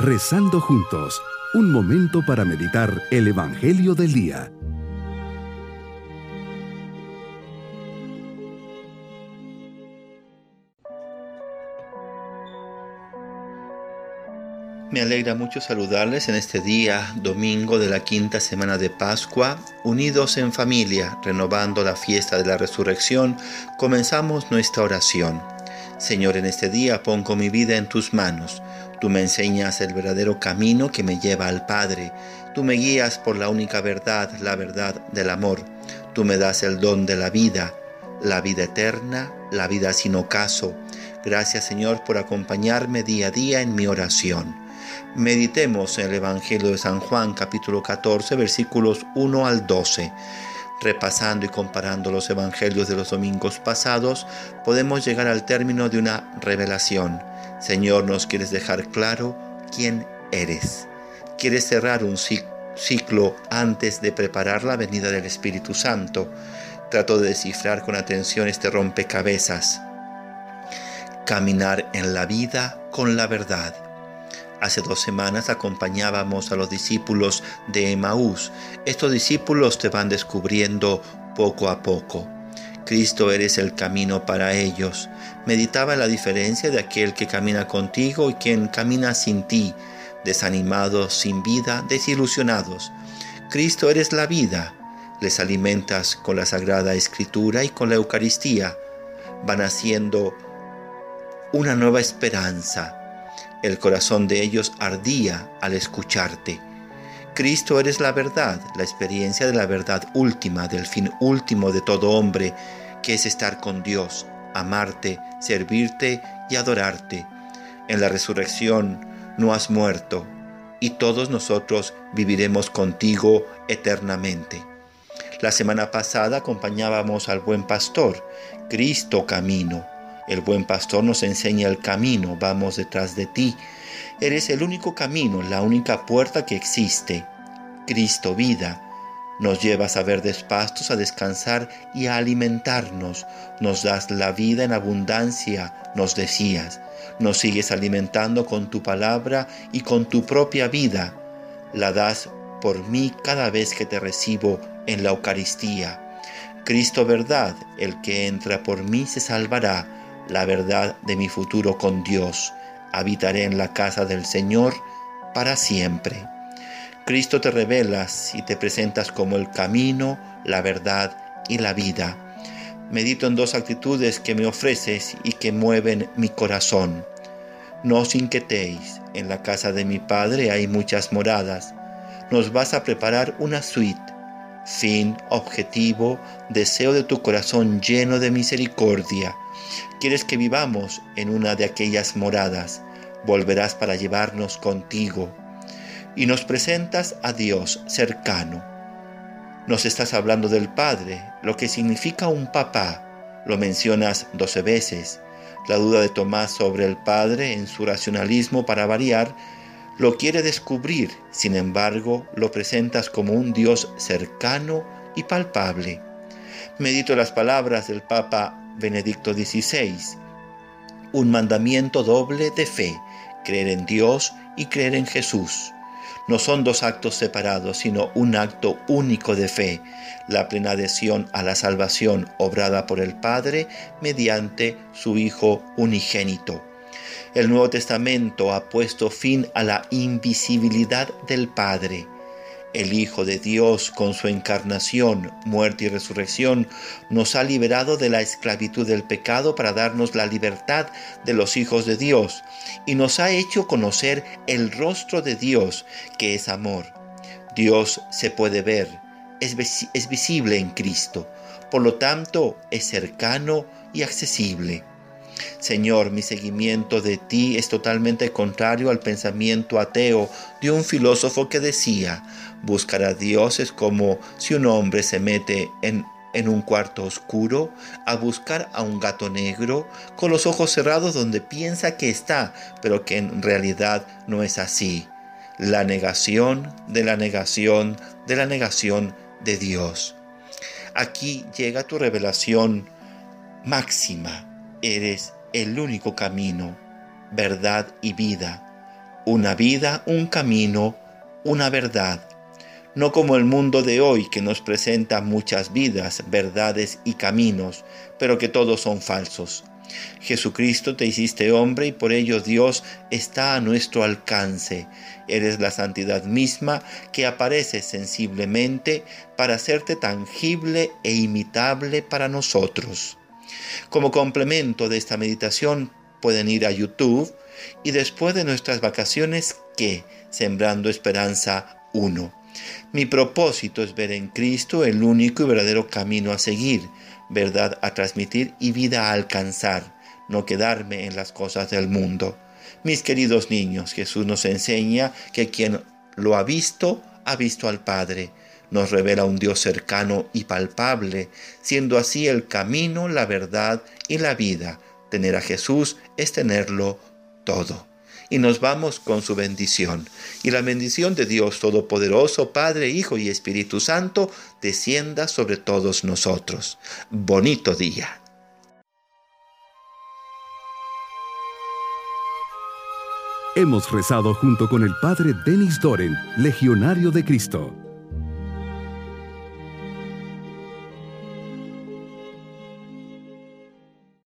Rezando juntos, un momento para meditar el Evangelio del Día. Me alegra mucho saludarles en este día, domingo de la quinta semana de Pascua, unidos en familia, renovando la fiesta de la resurrección, comenzamos nuestra oración. Señor, en este día pongo mi vida en tus manos. Tú me enseñas el verdadero camino que me lleva al Padre. Tú me guías por la única verdad, la verdad del amor. Tú me das el don de la vida, la vida eterna, la vida sin ocaso. Gracias Señor por acompañarme día a día en mi oración. Meditemos en el Evangelio de San Juan capítulo 14 versículos 1 al 12. Repasando y comparando los evangelios de los domingos pasados, podemos llegar al término de una revelación. Señor, nos quieres dejar claro quién eres. Quieres cerrar un ciclo antes de preparar la venida del Espíritu Santo. Trato de descifrar con atención este rompecabezas. Caminar en la vida con la verdad Hace dos semanas acompañábamos a los discípulos de Emaús. Estos discípulos te van descubriendo poco a poco. Cristo eres el camino para ellos. Meditaba la diferencia de aquel que camina contigo y quien camina sin ti, desanimados, sin vida, desilusionados. Cristo eres la vida. Les alimentas con la Sagrada Escritura y con la Eucaristía. Van haciendo una nueva esperanza el corazón de ellos ardía al escucharte. Cristo eres la verdad, la experiencia de la verdad última, del fin último de todo hombre, que es estar con Dios, amarte, servirte y adorarte. En la resurrección no has muerto, y todos nosotros viviremos contigo eternamente. La semana pasada acompañábamos al buen pastor, Cristo camino el buen pastor nos enseña el camino, vamos detrás de ti. Eres el único camino, la única puerta que existe. Cristo vida. Nos llevas a ver despastos, a descansar y a alimentarnos. Nos das la vida en abundancia, nos decías. Nos sigues alimentando con tu palabra y con tu propia vida. La das por mí cada vez que te recibo en la Eucaristía. Cristo verdad, el que entra por mí se salvará la verdad de mi futuro con Dios. Habitaré en la casa del Señor para siempre. Cristo te revelas y te presentas como el camino, la verdad y la vida. Medito en dos actitudes que me ofreces y que mueven mi corazón. No os inquietéis, en la casa de mi Padre hay muchas moradas. Nos vas a preparar una suite. Fin, objetivo, deseo de tu corazón lleno de misericordia Quieres que vivamos en una de aquellas moradas. Volverás para llevarnos contigo. Y nos presentas a Dios cercano. Nos estás hablando del Padre, lo que significa un papá. Lo mencionas doce veces. La duda de Tomás sobre el Padre en su racionalismo para variar lo quiere descubrir, sin embargo lo presentas como un Dios cercano y palpable. Medito las palabras del Papa Benedicto XVI. Un mandamiento doble de fe, creer en Dios y creer en Jesús. No son dos actos separados, sino un acto único de fe, la plena adhesión a la salvación obrada por el Padre mediante su Hijo unigénito. El Nuevo Testamento ha puesto fin a la invisibilidad del Padre el Hijo de Dios, con su encarnación, muerte y resurrección, nos ha liberado de la esclavitud del pecado para darnos la libertad de los hijos de Dios y nos ha hecho conocer el rostro de Dios, que es amor. Dios se puede ver, es, es visible en Cristo, por lo tanto es cercano y accesible. Señor, mi seguimiento de ti es totalmente contrario al pensamiento ateo de un filósofo que decía, buscar a Dios es como si un hombre se mete en, en un cuarto oscuro a buscar a un gato negro con los ojos cerrados donde piensa que está, pero que en realidad no es así. La negación de la negación de la negación de Dios. Aquí llega tu revelación máxima. Eres el único camino, verdad y vida, una vida, un camino, una verdad. No como el mundo de hoy que nos presenta muchas vidas, verdades y caminos, pero que todos son falsos. Jesucristo te hiciste hombre y por ello Dios está a nuestro alcance. Eres la santidad misma que aparece sensiblemente para hacerte tangible e imitable para nosotros. Como complemento de esta meditación pueden ir a YouTube y después de nuestras vacaciones, ¿qué? Sembrando Esperanza 1. Mi propósito es ver en Cristo el único y verdadero camino a seguir, verdad a transmitir y vida a alcanzar, no quedarme en las cosas del mundo. Mis queridos niños, Jesús nos enseña que quien lo ha visto, ha visto al Padre. Nos revela un Dios cercano y palpable, siendo así el camino, la verdad y la vida. Tener a Jesús es tenerlo todo. Y nos vamos con su bendición. Y la bendición de Dios Todopoderoso, Padre, Hijo y Espíritu Santo, descienda sobre todos nosotros. Bonito día. Hemos rezado junto con el Padre Denis Doren, Legionario de Cristo.